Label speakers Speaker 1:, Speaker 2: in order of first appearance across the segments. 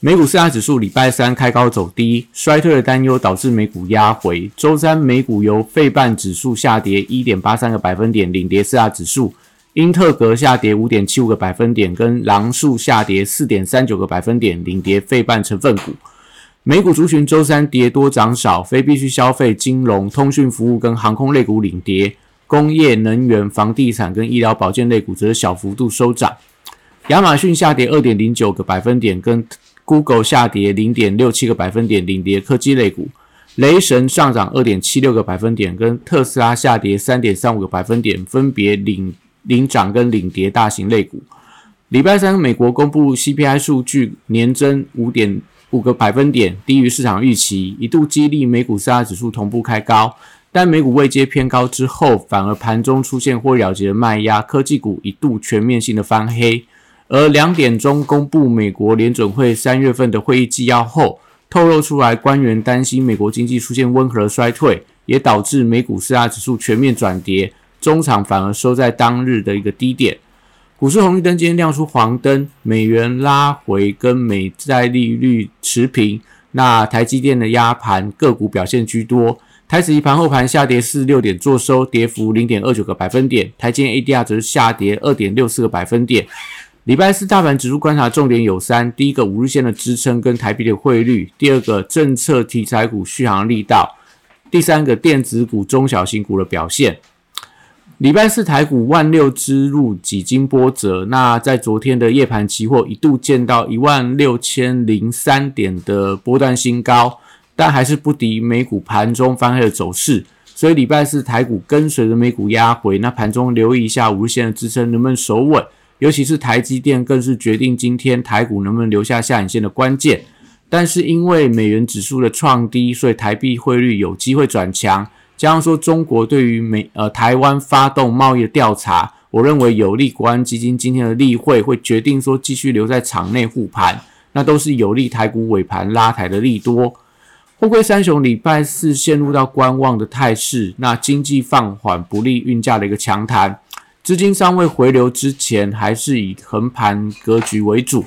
Speaker 1: 美股四大指数礼拜三开高走低，衰退的担忧导致美股压回。周三美股由费半指数下跌一点八三个百分点领跌四大指数，英特格下跌五点七五个百分点，跟狼树下跌四点三九个百分点领跌费半成分股。美股族群周三跌多涨少，非必需消费、金融、通讯服务跟航空类股领跌，工业、能源、房地产跟医疗保健类股则小幅度收涨。亚马逊下跌二点零九个百分点，跟 Google 下跌零点六七个百分点，领跌科技类股；雷神上涨二点七六个百分点，跟特斯拉下跌三点三五个百分点，分别领领涨跟领跌大型类股。礼拜三，美国公布 CPI 数据，年增五点五个百分点，低于市场预期，一度激励美股四大指数同步开高。但美股未接偏高之后，反而盘中出现或了结的卖压，科技股一度全面性的翻黑。而两点钟公布美国联准会三月份的会议纪要后，透露出来官员担心美国经济出现温和衰退，也导致美股四大指数全面转跌，中场反而收在当日的一个低点。股市红绿灯今天亮出黄灯，美元拉回跟美债利率持平。那台积电的压盘个股表现居多，台指一盘后盘下跌四十六点，做收跌幅零点二九个百分点，台积电 ADR 则是下跌二点六四个百分点。礼拜四大盘指数观察重点有三：第一个五日线的支撑跟台币的汇率；第二个政策题材股续航力道；第三个电子股、中小型股的表现。礼拜四台股万六之入几经波折，那在昨天的夜盘期货一度见到一万六千零三点的波段新高，但还是不敌美股盘中翻黑的走势，所以礼拜四台股跟随着美股压回，那盘中留意一下五日线的支撑能不能守稳。尤其是台积电，更是决定今天台股能不能留下下影线的关键。但是因为美元指数的创低，所以台币汇率有机会转强。加上说中国对于美呃台湾发动贸易的调查，我认为有利国安基金今天的例会会决定说继续留在场内护盘，那都是有利台股尾盘拉抬的利多。货柜三雄礼拜四陷入到观望的态势，那经济放缓不利运价的一个强弹。资金尚未回流之前，还是以横盘格局为主。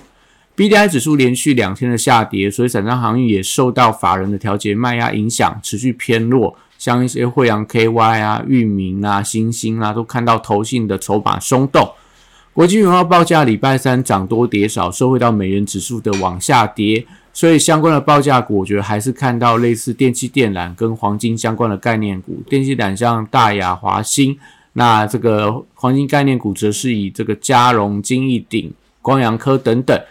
Speaker 1: B D I 指数连续两天的下跌，所以散装航运也受到法人的调节卖压影响，持续偏弱。像一些惠阳 K Y 啊、域名啊、新兴啊，都看到投信的筹码松动。国际原油报价礼拜三涨多跌少，收回到美元指数的往下跌，所以相关的报价股，我觉得还是看到类似电气电缆跟黄金相关的概念股。电气缆像大雅、华兴。那这个黄金概念股则是以这个嘉荣、金逸鼎、光阳科等等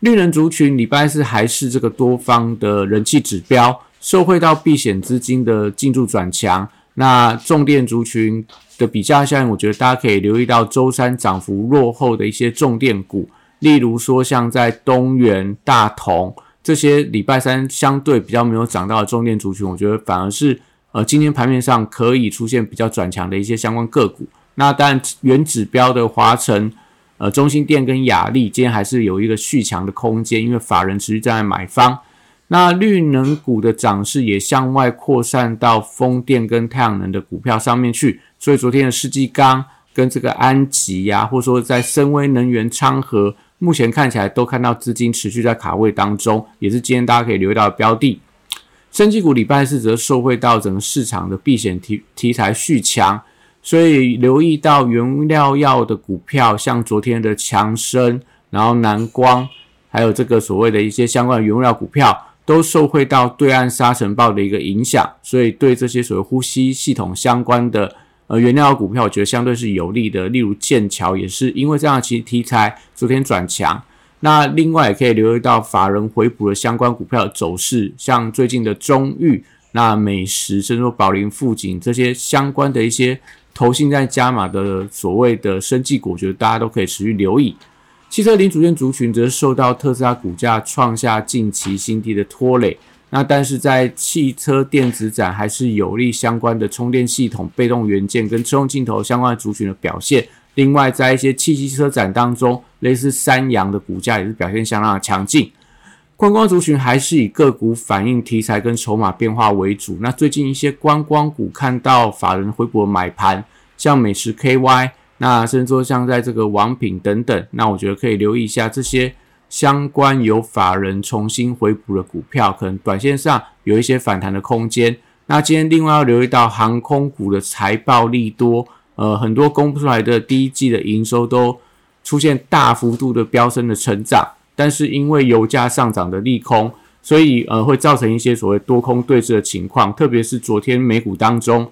Speaker 1: 绿能族群，礼拜四还是这个多方的人气指标，受惠到避险资金的进驻转强。那重电族群的比较效应，我觉得大家可以留意到周三涨幅落后的一些重电股，例如说像在东元、大同这些礼拜三相对比较没有涨到的重电族群，我觉得反而是。呃，今天盘面上可以出现比较转强的一些相关个股。那当然，原指标的华晨、呃中心电跟雅力，今天还是有一个续强的空间，因为法人持续在买方。那绿能股的涨势也向外扩散到风电跟太阳能的股票上面去。所以昨天的世纪钢跟这个安吉呀，或者说在深威能源、昌河，目前看起来都看到资金持续在卡位当中，也是今天大家可以留意到的标的。升级股礼拜四则受惠到整个市场的避险题题材续强，所以留意到原料药的股票，像昨天的强生，然后南光，还有这个所谓的一些相关的原料股票，都受惠到对岸沙尘暴的一个影响，所以对这些所谓呼吸系统相关的呃原料股票，我觉得相对是有利的。例如剑桥也是因为这样其实题材昨天转强。那另外也可以留意到法人回补的相关股票走势，像最近的中裕、那美食，甚至说宝林富锦这些相关的一些投信在加码的所谓的生技股，我觉得大家都可以持续留意。汽车零组件族群则受到特斯拉股价创下近期新低的拖累。那但是在汽车电子展还是有利相关的充电系统、被动元件跟车用镜头相关的族群的表现。另外，在一些汽机车展当中，类似三洋的股价也是表现相当的强劲。观光族群还是以个股反映题材跟筹码变化为主。那最近一些观光股看到法人回补买盘，像美食 KY。那甚至说像在这个王品等等，那我觉得可以留意一下这些相关有法人重新回补的股票，可能短线上有一些反弹的空间。那今天另外要留意到航空股的财报利多，呃，很多公布出来的第一季的营收都出现大幅度的飙升的成长，但是因为油价上涨的利空，所以呃会造成一些所谓多空对峙的情况，特别是昨天美股当中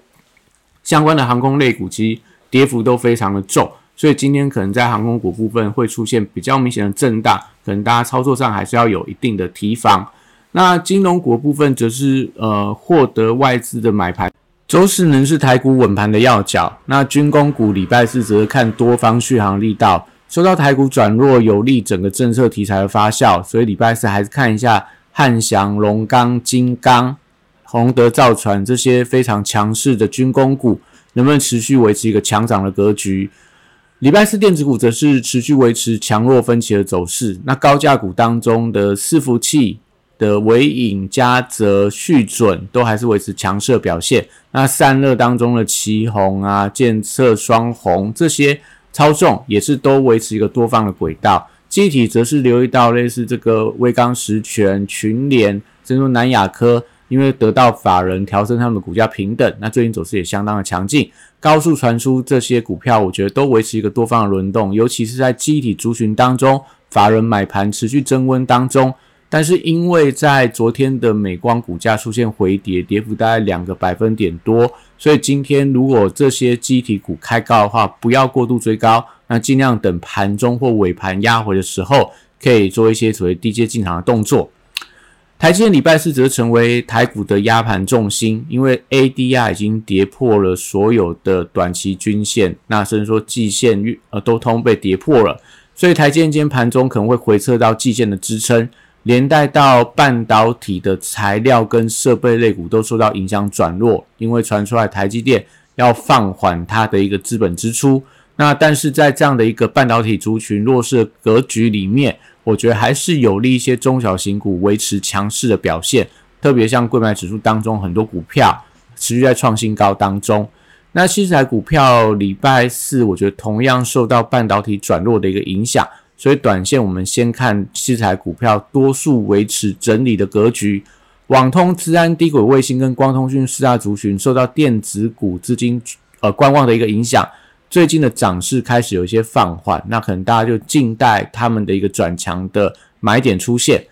Speaker 1: 相关的航空类股其实。跌幅都非常的重，所以今天可能在航空股部分会出现比较明显的震荡，可能大家操作上还是要有一定的提防。那金融股部分则是呃获得外资的买盘，周四能是台股稳盘的要角。那军工股礼拜四则是看多方续航力道，受到台股转弱有利整个政策题材的发酵，所以礼拜四还是看一下汉翔、龙钢、金刚、宏德造船这些非常强势的军工股。能不能持续维持一个强涨的格局？礼拜四电子股则是持续维持强弱分歧的走势。那高价股当中的伺服器的伟影、嘉泽、续准都还是维持强势表现。那散热当中的旗红啊、建策、双红这些超重也是都维持一个多方的轨道。机体则是留意到类似这个威刚实权、群联，甚至南亚科。因为得到法人调升他们的股价平等，那最近走势也相当的强劲。高速传输这些股票，我觉得都维持一个多方的轮动，尤其是在机体族群当中，法人买盘持续增温当中。但是因为在昨天的美光股价出现回跌，跌幅大概两个百分点多，所以今天如果这些机体股开高的话，不要过度追高，那尽量等盘中或尾盘压回的时候，可以做一些所谓低阶进场的动作。台积电礼拜四则成为台股的压盘重心，因为 ADR 已经跌破了所有的短期均线，那甚至说季线呃都通被跌破了，所以台积电今天盘中可能会回撤到季线的支撑，连带到半导体的材料跟设备类股都受到影响转弱，因为传出来台积电要放缓它的一个资本支出，那但是在这样的一个半导体族群弱势格局里面。我觉得还是有利一些中小型股维持强势的表现，特别像贵买指数当中很多股票持续在创新高当中。那新材股票礼拜四，我觉得同样受到半导体转弱的一个影响，所以短线我们先看西材股票多数维持整理的格局。网通、资安、低轨卫星跟光通讯四大族群受到电子股资金呃观望的一个影响。最近的涨势开始有一些放缓，那可能大家就静待他们的一个转强的买点出现。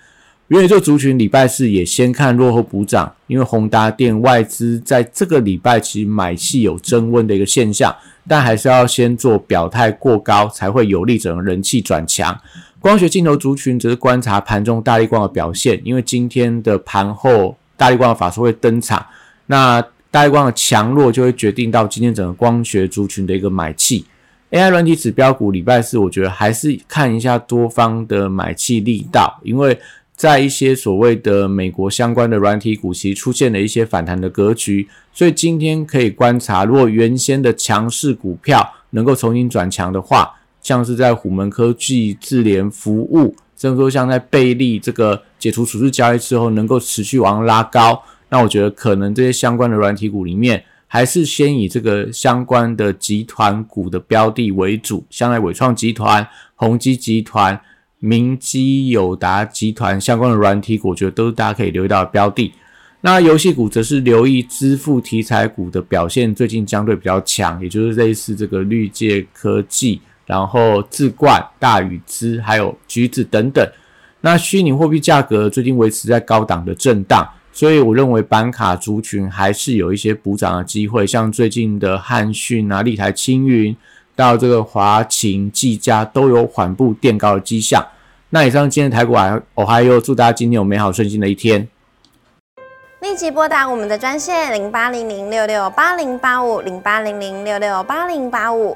Speaker 1: 元宇宙族群礼拜四也先看落后补涨，因为宏达电外资在这个礼拜其实买气有增温的一个现象，但还是要先做表态过高，才会有利整个人气转强。光学镜头族群则是观察盘中大力光的表现，因为今天的盘后大力光的法说会登场，那。大力光的强弱就会决定到今天整个光学族群的一个买气。AI 软体指标股礼拜四，我觉得还是看一下多方的买气力道，因为在一些所谓的美国相关的软体股其实出现了一些反弹的格局，所以今天可以观察，如果原先的强势股票能够重新转强的话，像是在虎门科技、智联服务，甚至说像在贝利这个解除处置交易之后，能够持续往上拉高。那我觉得可能这些相关的软体股里面，还是先以这个相关的集团股的标的为主，像在伟创集团、宏基集团、明基友达集团相关的软体股，我觉得都是大家可以留意到的标的。那游戏股则是留意支付题材股的表现，最近相对比较强，也就是类似这个绿界科技，然后智冠、大宇资，还有橘子等等。那虚拟货币价格最近维持在高档的震荡。所以我认为板卡族群还是有一些补涨的机会，像最近的汉讯啊、立台青云到这个华勤、技嘉都有缓步垫高的迹象。那以上今天台股还我还有祝大家今天有美好顺心的一天。
Speaker 2: 立即拨打我们的专线零八零零六六八零八五零八零零六六八零八五。